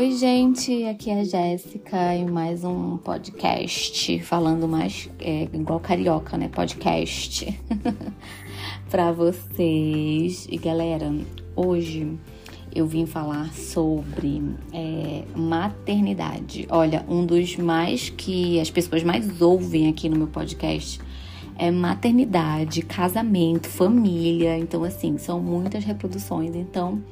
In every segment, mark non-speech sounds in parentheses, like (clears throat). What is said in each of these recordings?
Oi, gente, aqui é a Jéssica em mais um podcast, falando mais é, igual carioca, né? Podcast (laughs) para vocês. E galera, hoje eu vim falar sobre é, maternidade. Olha, um dos mais que as pessoas mais ouvem aqui no meu podcast é maternidade, casamento, família. Então, assim, são muitas reproduções. Então,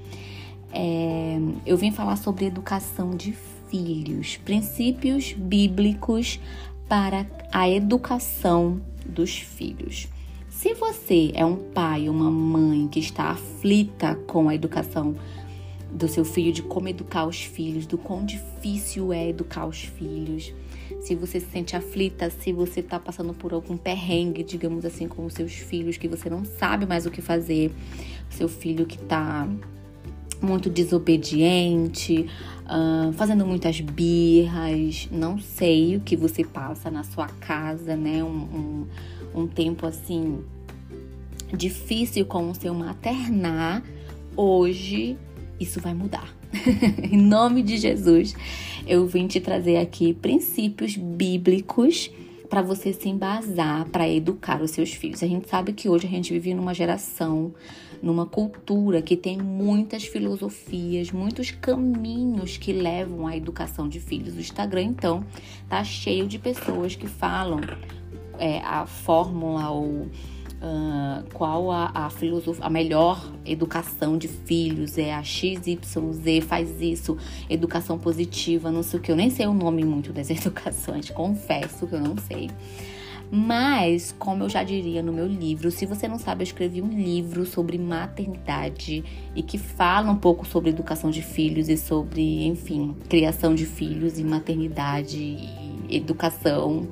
é, eu vim falar sobre educação de filhos, princípios bíblicos para a educação dos filhos. Se você é um pai ou uma mãe que está aflita com a educação do seu filho, de como educar os filhos, do quão difícil é educar os filhos, se você se sente aflita, se você está passando por algum perrengue, digamos assim, com os seus filhos, que você não sabe mais o que fazer, seu filho que está muito desobediente, uh, fazendo muitas birras, não sei o que você passa na sua casa, né? Um, um, um tempo assim difícil com o seu maternar, hoje isso vai mudar. (laughs) em nome de Jesus, eu vim te trazer aqui princípios bíblicos para você se embasar para educar os seus filhos. A gente sabe que hoje a gente vive numa geração, numa cultura que tem muitas filosofias, muitos caminhos que levam à educação de filhos. O Instagram, então, tá cheio de pessoas que falam é, a fórmula ou Uh, qual a, a filosofia, a melhor educação de filhos é a XYZ, faz isso, educação positiva, não sei o que. Eu nem sei o nome muito das (laughs) educações, confesso que eu não sei. Mas, como eu já diria no meu livro, se você não sabe, eu escrevi um livro sobre maternidade e que fala um pouco sobre educação de filhos e sobre, enfim, criação de filhos e maternidade e educação.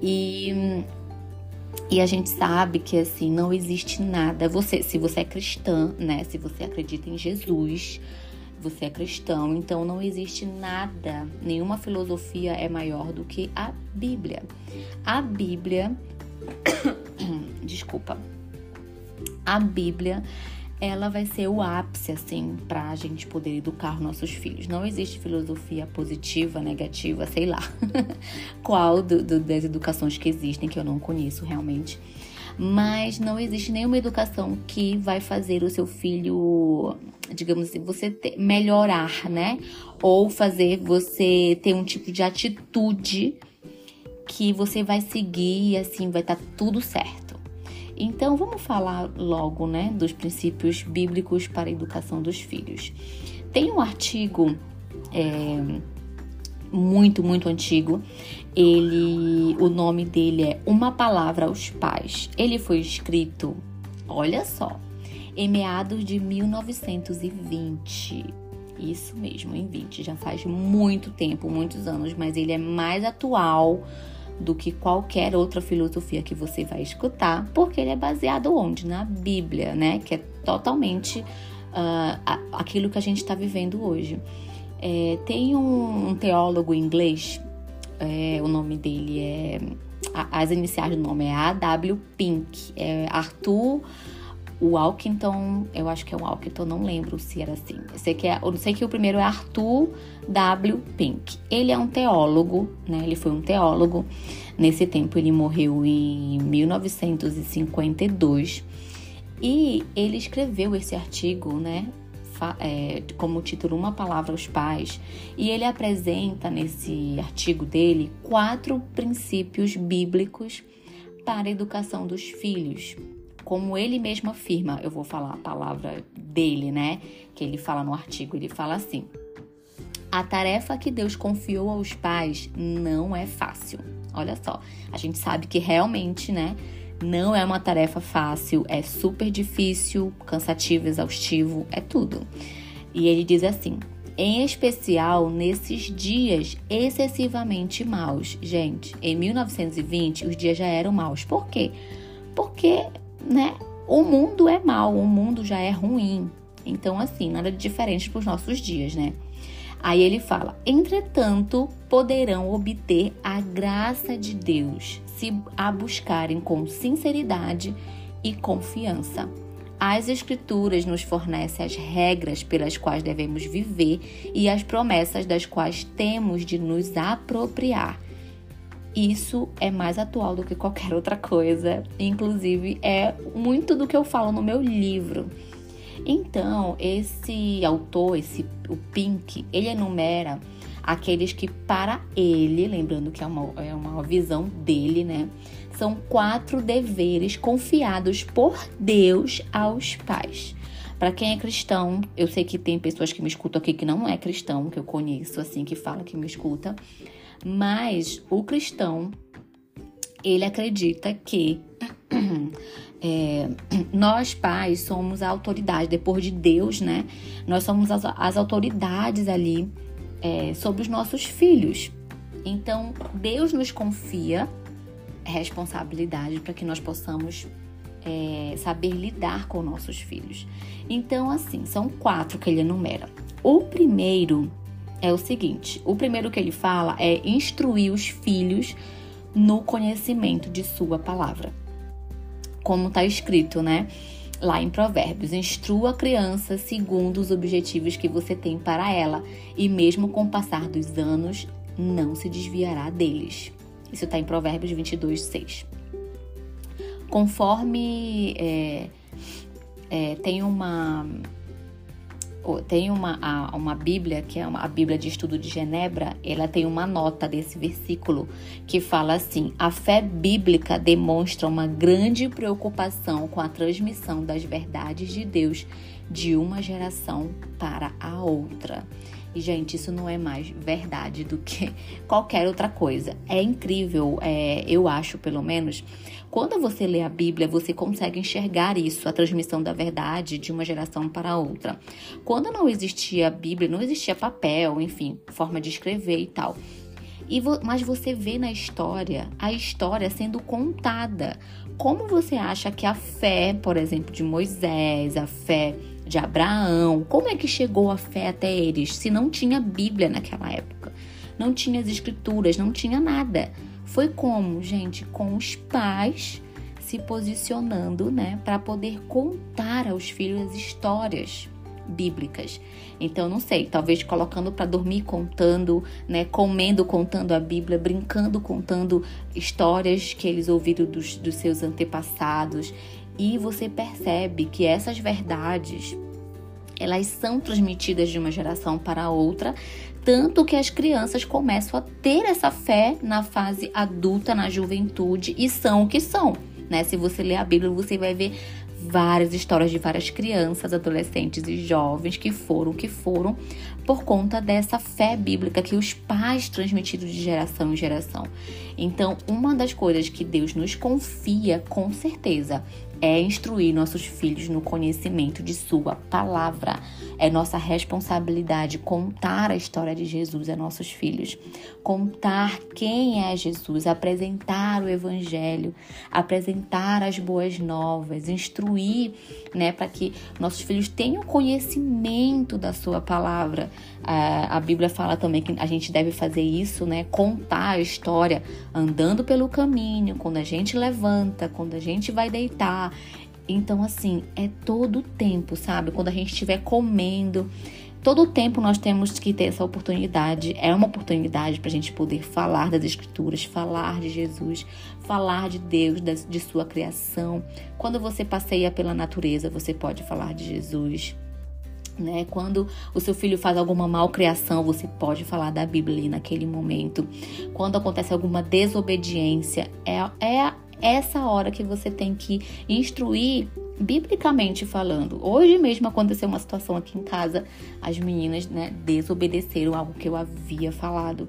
E e a gente sabe que assim não existe nada. Você, se você é cristã, né? Se você acredita em Jesus, você é cristão, então não existe nada, nenhuma filosofia é maior do que a Bíblia. A Bíblia, (coughs) desculpa, a Bíblia ela vai ser o ápice, assim, para a gente poder educar nossos filhos. Não existe filosofia positiva, negativa, sei lá, (laughs) qual do, do, das educações que existem, que eu não conheço realmente. Mas não existe nenhuma educação que vai fazer o seu filho, digamos assim, você ter, melhorar, né? Ou fazer você ter um tipo de atitude que você vai seguir e assim vai estar tá tudo certo. Então, vamos falar logo, né, dos princípios bíblicos para a educação dos filhos. Tem um artigo é, muito, muito antigo. Ele, o nome dele é Uma Palavra aos Pais. Ele foi escrito, olha só, em meados de 1920. Isso mesmo, em 20. Já faz muito tempo, muitos anos, mas ele é mais atual do que qualquer outra filosofia que você vai escutar, porque ele é baseado onde? Na Bíblia, né? Que é totalmente uh, aquilo que a gente está vivendo hoje. É, tem um, um, teólogo inglês, é, o nome dele é. As iniciais do nome é A.W. Pink, é Arthur o Alckington, eu acho que é o Alckington, não lembro se era assim. Eu sei que, é, eu sei que o primeiro é Arthur W. Pink. Ele é um teólogo, né? Ele foi um teólogo. Nesse tempo ele morreu em 1952 e ele escreveu esse artigo, né? É, como título Uma Palavra aos Pais, e ele apresenta nesse artigo dele quatro princípios bíblicos para a educação dos filhos como ele mesmo afirma, eu vou falar a palavra dele, né? Que ele fala no artigo, ele fala assim: a tarefa que Deus confiou aos pais não é fácil. Olha só, a gente sabe que realmente, né? Não é uma tarefa fácil, é super difícil, cansativo, exaustivo, é tudo. E ele diz assim: em especial nesses dias excessivamente maus. Gente, em 1920 os dias já eram maus. Por quê? Porque né? O mundo é mal, o mundo já é ruim. Então, assim, nada de diferente para os nossos dias, né? Aí ele fala: entretanto, poderão obter a graça de Deus se a buscarem com sinceridade e confiança. As Escrituras nos fornecem as regras pelas quais devemos viver e as promessas das quais temos de nos apropriar. Isso é mais atual do que qualquer outra coisa, inclusive é muito do que eu falo no meu livro. Então, esse autor, esse o Pink, ele enumera aqueles que para ele, lembrando que é uma, é uma visão dele, né? São quatro deveres confiados por Deus aos pais. Para quem é cristão, eu sei que tem pessoas que me escutam aqui que não é cristão, que eu conheço assim, que fala que me escuta, mas o cristão, ele acredita que é, (clears throat) nós pais somos a autoridade, depois de Deus, né? Nós somos as, as autoridades ali é, sobre os nossos filhos. Então, Deus nos confia responsabilidade para que nós possamos é, saber lidar com nossos filhos. Então, assim, são quatro que ele enumera. O primeiro é o seguinte: o primeiro que ele fala é instruir os filhos no conhecimento de sua palavra. Como está escrito, né? Lá em Provérbios, instrua a criança segundo os objetivos que você tem para ela, e mesmo com o passar dos anos, não se desviará deles. Isso está em Provérbios 22, 6. Conforme é, é, tem uma tem uma, uma Bíblia, que é uma, a Bíblia de Estudo de Genebra, ela tem uma nota desse versículo que fala assim: a fé bíblica demonstra uma grande preocupação com a transmissão das verdades de Deus de uma geração para a outra. E, gente, isso não é mais verdade do que (laughs) qualquer outra coisa. É incrível, é, eu acho, pelo menos, quando você lê a Bíblia, você consegue enxergar isso, a transmissão da verdade de uma geração para outra. Quando não existia Bíblia, não existia papel, enfim, forma de escrever e tal. E vo mas você vê na história a história sendo contada. Como você acha que a fé, por exemplo, de Moisés, a fé de Abraão. Como é que chegou a fé até eles se não tinha Bíblia naquela época? Não tinha as escrituras, não tinha nada. Foi como, gente, com os pais se posicionando, né, para poder contar aos filhos as histórias bíblicas. Então, não sei, talvez colocando para dormir contando, né, comendo contando a Bíblia, brincando contando histórias que eles ouviram dos, dos seus antepassados e você percebe que essas verdades elas são transmitidas de uma geração para outra, tanto que as crianças começam a ter essa fé na fase adulta, na juventude e são o que são. Né? Se você ler a Bíblia, você vai ver várias histórias de várias crianças, adolescentes e jovens que foram que foram por conta dessa fé bíblica que os pais transmitiram de geração em geração. Então, uma das coisas que Deus nos confia, com certeza, é instruir nossos filhos no conhecimento de Sua palavra. É nossa responsabilidade contar a história de Jesus a nossos filhos, contar quem é Jesus, apresentar o Evangelho, apresentar as boas novas, instruir, né, para que nossos filhos tenham conhecimento da Sua palavra. A, a Bíblia fala também que a gente deve fazer isso, né, contar a história andando pelo caminho, quando a gente levanta, quando a gente vai deitar então, assim, é todo o tempo, sabe? Quando a gente estiver comendo, todo o tempo nós temos que ter essa oportunidade. É uma oportunidade para a gente poder falar das Escrituras, falar de Jesus, falar de Deus, de sua criação. Quando você passeia pela natureza, você pode falar de Jesus. Né? Quando o seu filho faz alguma malcriação, você pode falar da Bíblia ali naquele momento. Quando acontece alguma desobediência, é, é essa hora que você tem que instruir biblicamente falando. Hoje mesmo aconteceu uma situação aqui em casa, as meninas, né, desobedeceram algo que eu havia falado.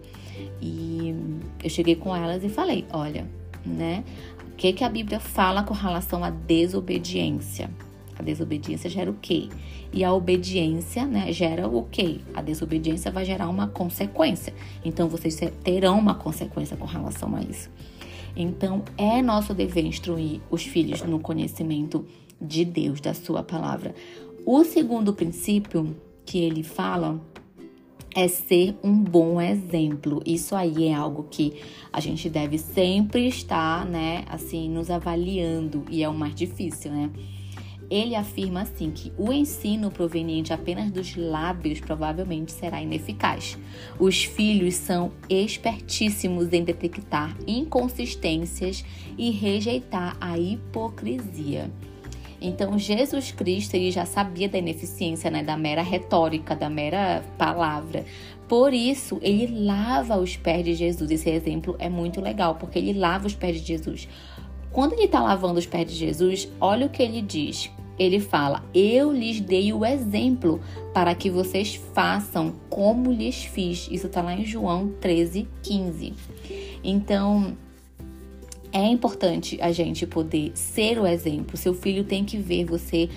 E eu cheguei com elas e falei: "Olha, né, o que que a Bíblia fala com relação à desobediência? A desobediência gera o quê? E a obediência, né, gera o quê? A desobediência vai gerar uma consequência. Então vocês terão uma consequência com relação a isso. Então, é nosso dever instruir os filhos no conhecimento de Deus, da Sua palavra. O segundo princípio que ele fala é ser um bom exemplo. Isso aí é algo que a gente deve sempre estar, né, assim, nos avaliando e é o mais difícil, né? Ele afirma assim que o ensino proveniente apenas dos lábios provavelmente será ineficaz. Os filhos são espertíssimos em detectar inconsistências e rejeitar a hipocrisia. Então, Jesus Cristo ele já sabia da ineficiência né, da mera retórica, da mera palavra. Por isso, ele lava os pés de Jesus. Esse exemplo é muito legal, porque ele lava os pés de Jesus. Quando ele está lavando os pés de Jesus, olha o que ele diz. Ele fala: Eu lhes dei o exemplo para que vocês façam como lhes fiz. Isso está lá em João 13, 15. Então, é importante a gente poder ser o exemplo. Seu filho tem que ver você.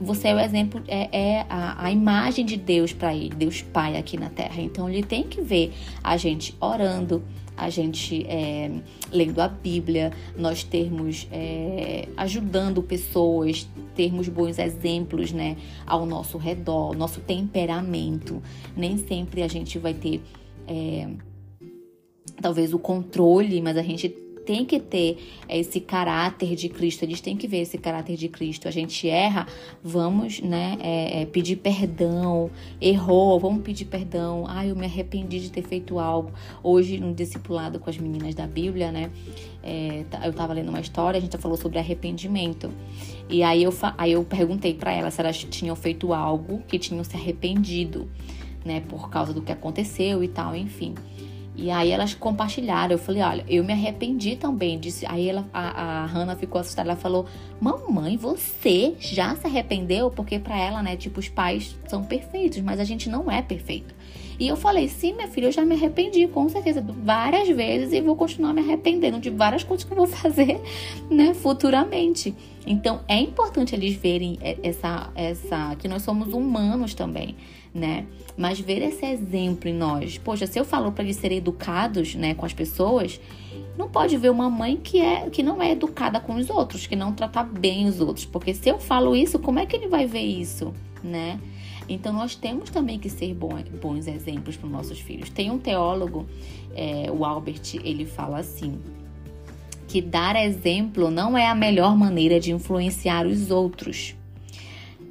Você é o exemplo, é, é a, a, imagem de Deus para ele, Deus Pai aqui na Terra. Então ele tem que ver a gente orando, a gente é, lendo a Bíblia, nós termos é, ajudando pessoas, termos bons exemplos, né, ao nosso redor, nosso temperamento. Nem sempre a gente vai ter é, talvez o controle, mas a gente tem que ter esse caráter de Cristo, eles têm que ver esse caráter de Cristo. A gente erra, vamos, né, é, é, pedir perdão, errou, vamos pedir perdão. Ah, eu me arrependi de ter feito algo. Hoje, no discipulado com as meninas da Bíblia, né, é, eu estava lendo uma história, a gente falou sobre arrependimento. E aí eu, aí eu perguntei para elas se elas tinham feito algo que tinham se arrependido, né, por causa do que aconteceu e tal, enfim. E aí elas compartilharam. Eu falei, olha, eu me arrependi também. Disse, aí ela, a, a Hannah ficou assustada. Ela falou, mamãe, você já se arrependeu? Porque para ela, né, tipo, os pais são perfeitos, mas a gente não é perfeito. E eu falei, sim, minha filha, eu já me arrependi, com certeza, várias vezes e vou continuar me arrependendo de várias (laughs) coisas que eu vou fazer, né, futuramente. Então, é importante eles verem essa, essa, que nós somos humanos também né? Mas ver esse exemplo em nós. Poxa, se eu falo para eles serem educados, né, com as pessoas, não pode ver uma mãe que é que não é educada com os outros, que não trata bem os outros, porque se eu falo isso, como é que ele vai ver isso, né? Então nós temos também que ser bons, exemplos para os nossos filhos. Tem um teólogo, é, o Albert, ele fala assim que dar exemplo não é a melhor maneira de influenciar os outros,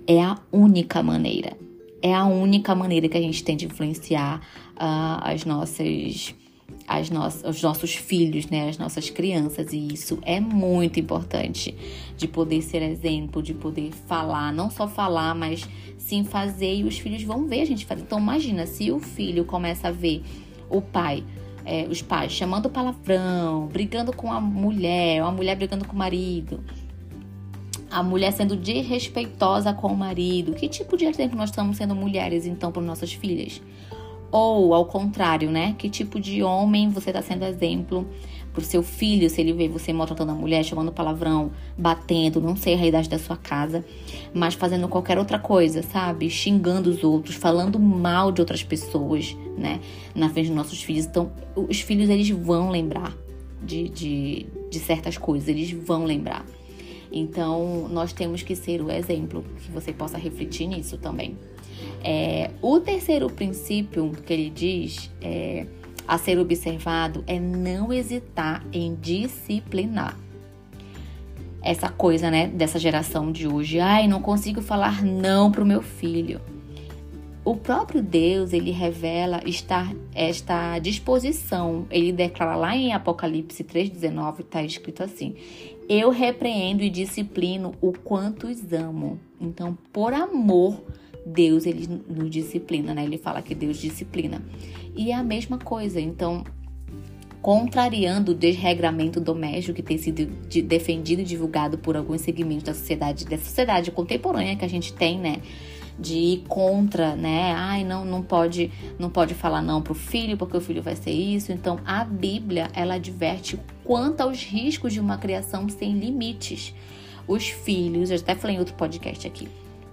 é a única maneira é a única maneira que a gente tem de influenciar uh, as nossas as no os nossos filhos, né, as nossas crianças, e isso é muito importante de poder ser exemplo, de poder falar, não só falar, mas sim fazer, e os filhos vão ver a gente fazer. Então, imagina se o filho começa a ver o pai, é, os pais chamando palavrão, brigando com a mulher, ou a mulher brigando com o marido, a mulher sendo desrespeitosa com o marido. Que tipo de exemplo nós estamos sendo mulheres, então, para nossas filhas? Ou, ao contrário, né? Que tipo de homem você está sendo exemplo para o seu filho, se ele vê você maltratando a mulher, chamando palavrão, batendo, não sei a realidade da sua casa, mas fazendo qualquer outra coisa, sabe? Xingando os outros, falando mal de outras pessoas, né? Na frente dos nossos filhos. Então, os filhos, eles vão lembrar de, de, de certas coisas, eles vão lembrar. Então, nós temos que ser o exemplo, que você possa refletir nisso também. É, o terceiro princípio que ele diz é, a ser observado é não hesitar em disciplinar. Essa coisa, né, dessa geração de hoje, ai, não consigo falar não pro meu filho. O próprio Deus, ele revela estar esta disposição. Ele declara lá em Apocalipse 3:19, está escrito assim: eu repreendo e disciplino o quanto os amo. Então, por amor, Deus ele nos disciplina, né? Ele fala que Deus disciplina. E é a mesma coisa. Então, contrariando o desregramento doméstico que tem sido defendido e divulgado por alguns segmentos da sociedade, da sociedade contemporânea que a gente tem, né? De ir contra, né? Ai, não, não pode, não pode falar não pro filho porque o filho vai ser isso. Então, a Bíblia, ela adverte quanto aos riscos de uma criação sem limites. Os filhos, eu até falei em outro podcast aqui,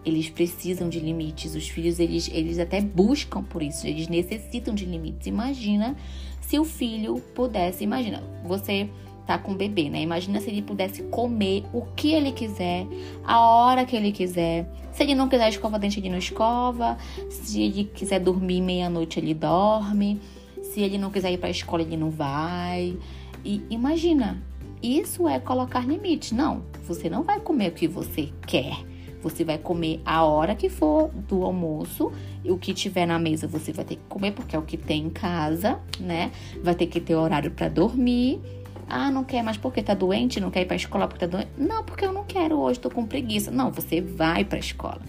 eles precisam de limites. Os filhos, eles, eles até buscam por isso, eles necessitam de limites. Imagina se o filho pudesse, imagina, você tá com o bebê, né? Imagina se ele pudesse comer o que ele quiser, a hora que ele quiser. Se ele não quiser escova dente, ele não escova. Se ele quiser dormir meia-noite, ele dorme. Se ele não quiser ir para a escola, ele não vai. E imagina, isso é colocar limites. Não, você não vai comer o que você quer. Você vai comer a hora que for do almoço, o que tiver na mesa você vai ter que comer porque é o que tem em casa, né? Vai ter que ter horário para dormir. Ah, não quer, mas porque tá doente? Não quer ir pra escola porque tá doente? Não, porque eu não quero hoje, tô com preguiça. Não, você vai pra escola.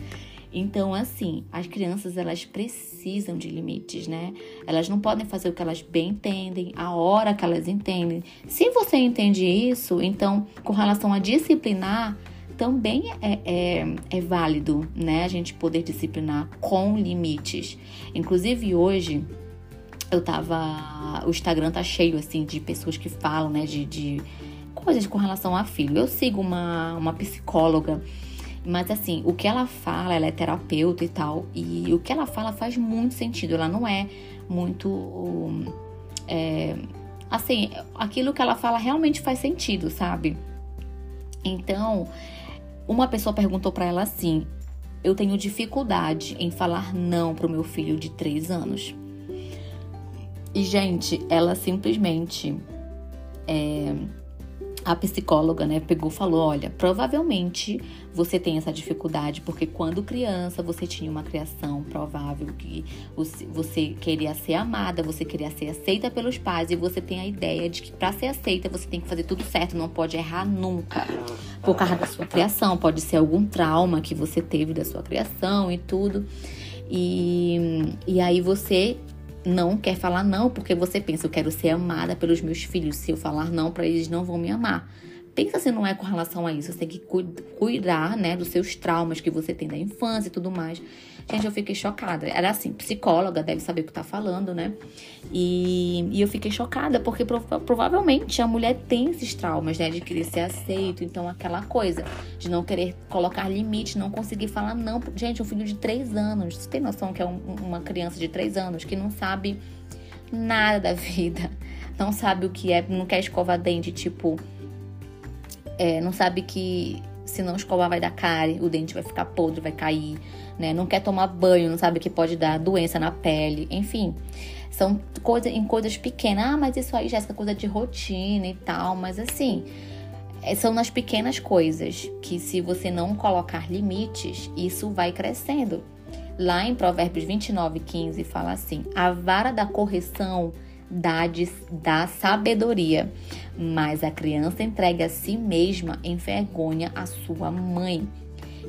Então, assim, as crianças elas precisam de limites, né? Elas não podem fazer o que elas bem entendem, a hora que elas entendem. Se você entende isso, então, com relação a disciplinar, também é, é, é válido, né? A gente poder disciplinar com limites. Inclusive, hoje, eu tava. O Instagram tá cheio, assim, de pessoas que falam, né, de, de coisas com relação a filho. Eu sigo uma, uma psicóloga mas assim, o que ela fala, ela é terapeuta e tal, e o que ela fala faz muito sentido. Ela não é muito. É, assim, aquilo que ela fala realmente faz sentido, sabe? Então, uma pessoa perguntou para ela assim: Eu tenho dificuldade em falar não pro meu filho de três anos. E, gente, ela simplesmente. É, a psicóloga, né, pegou falou: olha, provavelmente você tem essa dificuldade porque quando criança você tinha uma criação provável que você queria ser amada, você queria ser aceita pelos pais e você tem a ideia de que para ser aceita você tem que fazer tudo certo, não pode errar nunca. Por causa da sua criação, pode ser algum trauma que você teve da sua criação e tudo. E, e aí você não quer falar não porque você pensa, eu quero ser amada pelos meus filhos. Se eu falar não para eles, não vão me amar. Pensa se não é com relação a isso. Você tem que cuidar, né, dos seus traumas que você tem da infância e tudo mais. Gente, eu fiquei chocada. Era assim, psicóloga, deve saber o que tá falando, né? E, e eu fiquei chocada, porque provavelmente a mulher tem esses traumas, né? De querer ser aceito. Então, aquela coisa de não querer colocar limite, não conseguir falar não. Gente, um filho de três anos. Você tem noção que é um, uma criança de três anos que não sabe nada da (laughs) vida. Não sabe o que é, não quer escovar dente, tipo. É, não sabe que se não escovar vai dar cárie, o dente vai ficar podre, vai cair né? Não quer tomar banho, não sabe que pode dar doença na pele, enfim. São coisas em coisas pequenas. Ah, mas isso aí, Jéssica, é coisa de rotina e tal. Mas assim, é, são nas pequenas coisas que se você não colocar limites, isso vai crescendo. Lá em Provérbios 29, 15 fala assim: a vara da correção dá, de, dá sabedoria, mas a criança entregue a si mesma envergonha a sua mãe.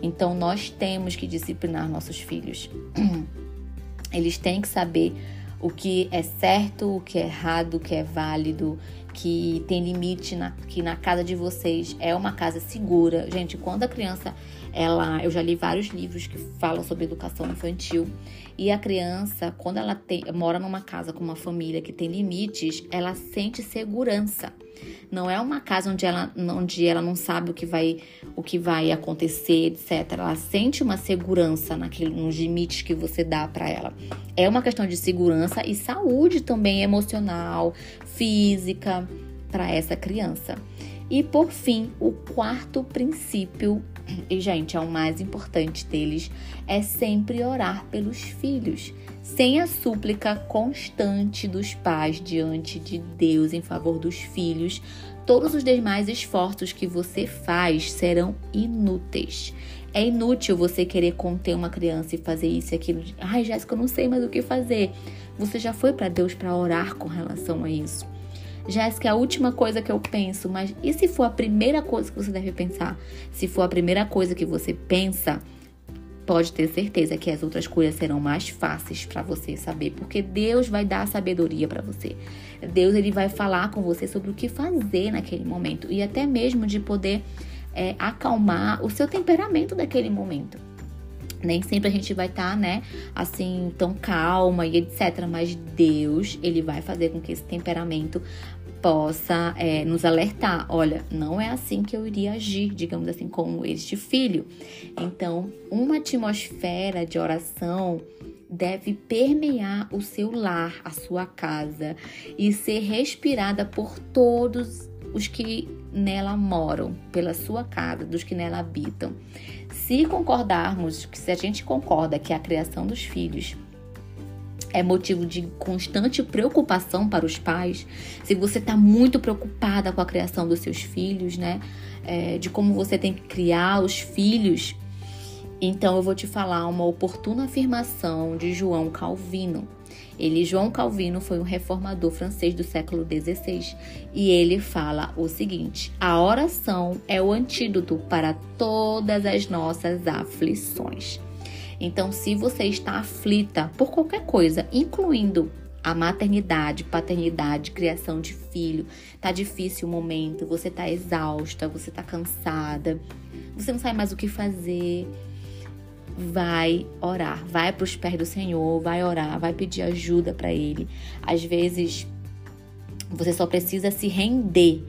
Então nós temos que disciplinar nossos filhos. (clears throat) Eles têm que saber o que é certo, o que é errado, o que é válido, que tem limite, na, que na casa de vocês é uma casa segura. Gente, quando a criança, ela, eu já li vários livros que falam sobre educação infantil e a criança, quando ela tem, mora numa casa com uma família que tem limites, ela sente segurança. Não é uma casa onde ela, onde ela não sabe o que vai, o que vai acontecer, etc. Ela sente uma segurança naquele, nos limites que você dá para ela. É uma questão de segurança e saúde também emocional, física para essa criança. E por fim, o quarto princípio, e gente, é o mais importante deles, é sempre orar pelos filhos sem a súplica constante dos pais diante de Deus em favor dos filhos, todos os demais esforços que você faz serão inúteis. É inútil você querer conter uma criança e fazer isso e aquilo. Ai, Jéssica, eu não sei mais o que fazer. Você já foi para Deus para orar com relação a isso? Jéssica, é a última coisa que eu penso, mas e se for a primeira coisa que você deve pensar? Se for a primeira coisa que você pensa, pode ter certeza que as outras coisas serão mais fáceis para você saber, porque Deus vai dar sabedoria para você. Deus ele vai falar com você sobre o que fazer naquele momento e até mesmo de poder é, acalmar o seu temperamento daquele momento. Nem sempre a gente vai estar, tá, né, assim, tão calma e etc. Mas Deus, ele vai fazer com que esse temperamento possa é, nos alertar: olha, não é assim que eu iria agir, digamos assim, com este filho. Então, uma atmosfera de oração deve permear o seu lar, a sua casa e ser respirada por todos os que nela moram, pela sua casa, dos que nela habitam. Se concordarmos, se a gente concorda que a criação dos filhos é motivo de constante preocupação para os pais, se você está muito preocupada com a criação dos seus filhos, né? É, de como você tem que criar os filhos, Então eu vou te falar uma oportuna afirmação de João Calvino. Ele, João Calvino, foi um reformador francês do século XVI e ele fala o seguinte: a oração é o antídoto para todas as nossas aflições. Então, se você está aflita por qualquer coisa, incluindo a maternidade, paternidade, criação de filho, tá difícil o momento, você tá exausta, você tá cansada, você não sabe mais o que fazer, vai orar, vai para os pés do Senhor, vai orar, vai pedir ajuda para Ele. Às vezes você só precisa se render,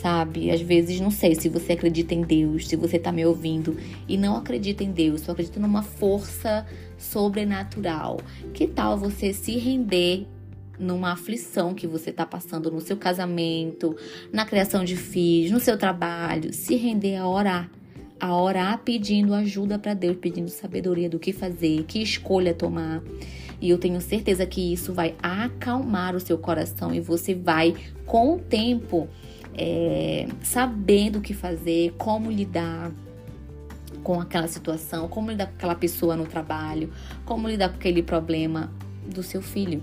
sabe? Às vezes não sei se você acredita em Deus, se você tá me ouvindo e não acredita em Deus, só acredita numa força sobrenatural. Que tal você se render numa aflição que você está passando no seu casamento, na criação de filhos, no seu trabalho, se render a orar a orar pedindo ajuda para Deus, pedindo sabedoria do que fazer, que escolha tomar. E eu tenho certeza que isso vai acalmar o seu coração e você vai, com o tempo, é, sabendo o que fazer, como lidar com aquela situação, como lidar com aquela pessoa no trabalho, como lidar com aquele problema do seu filho.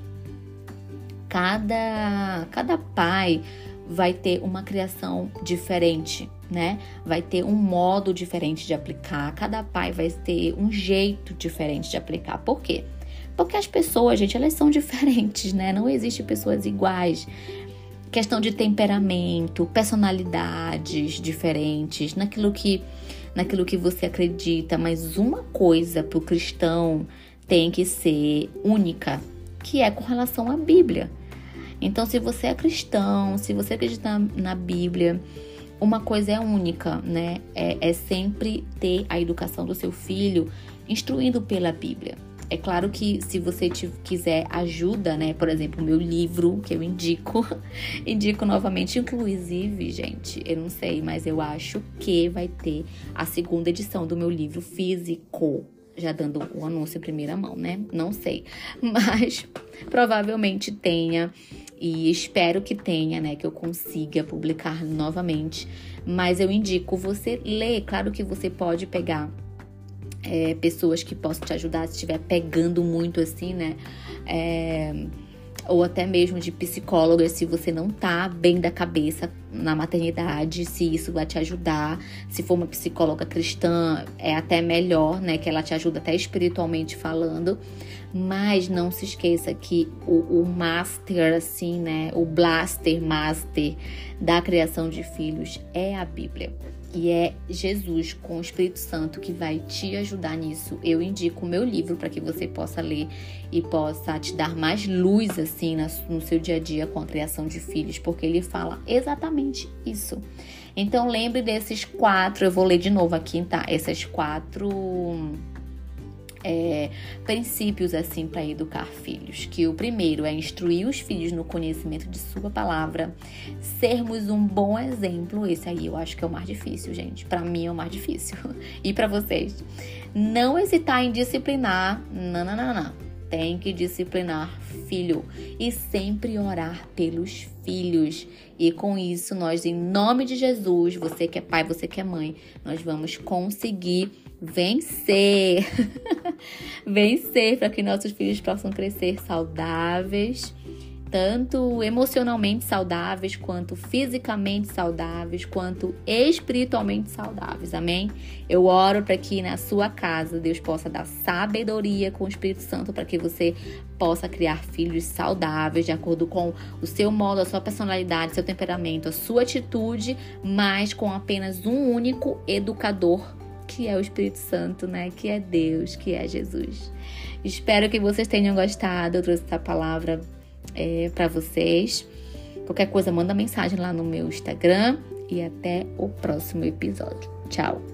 Cada, cada pai vai ter uma criação diferente, né? Vai ter um modo diferente de aplicar. Cada pai vai ter um jeito diferente de aplicar. Por quê? Porque as pessoas, gente, elas são (laughs) diferentes, né? Não existe pessoas iguais. Questão de temperamento, personalidades diferentes, naquilo que naquilo que você acredita, mas uma coisa para o cristão tem que ser única, que é com relação à Bíblia. Então, se você é cristão, se você acredita na Bíblia, uma coisa é única, né? É, é sempre ter a educação do seu filho instruindo pela Bíblia. É claro que se você quiser ajuda, né? Por exemplo, meu livro que eu indico, (laughs) indico novamente, inclusive, gente, eu não sei, mas eu acho que vai ter a segunda edição do meu livro físico. Já dando o anúncio em primeira mão, né? Não sei. (laughs) Mas provavelmente tenha e espero que tenha, né, que eu consiga publicar novamente. Mas eu indico você ler. Claro que você pode pegar é, pessoas que possam te ajudar se estiver pegando muito assim, né? É, ou até mesmo de psicóloga, se você não tá bem da cabeça na maternidade, se isso vai te ajudar. Se for uma psicóloga cristã, é até melhor, né? Que ela te ajuda até espiritualmente falando. Mas não se esqueça que o, o master, assim, né? O blaster master da criação de filhos é a Bíblia. E é Jesus com o Espírito Santo que vai te ajudar nisso. Eu indico o meu livro para que você possa ler e possa te dar mais luz assim no seu dia a dia com a criação de filhos, porque ele fala exatamente isso. Então lembre desses quatro, eu vou ler de novo aqui, tá? Essas quatro é, princípios assim para educar filhos. Que o primeiro é instruir os filhos no conhecimento de sua palavra, sermos um bom exemplo. Esse aí eu acho que é o mais difícil, gente. Para mim é o mais difícil. (laughs) e para vocês, não hesitar em disciplinar. Não, não, não, não. Tem que disciplinar filho e sempre orar pelos filhos. E com isso, nós, em nome de Jesus, você que é pai, você que é mãe, nós vamos conseguir vencer. (laughs) vencer para que nossos filhos possam crescer saudáveis, tanto emocionalmente saudáveis, quanto fisicamente saudáveis, quanto espiritualmente saudáveis. Amém? Eu oro para que na sua casa Deus possa dar sabedoria com o Espírito Santo para que você possa criar filhos saudáveis de acordo com o seu modo, a sua personalidade, seu temperamento, a sua atitude, mas com apenas um único educador que é o Espírito Santo, né? Que é Deus, que é Jesus. Espero que vocês tenham gostado. Eu trouxe essa palavra é, para vocês. Qualquer coisa, manda mensagem lá no meu Instagram. E até o próximo episódio. Tchau!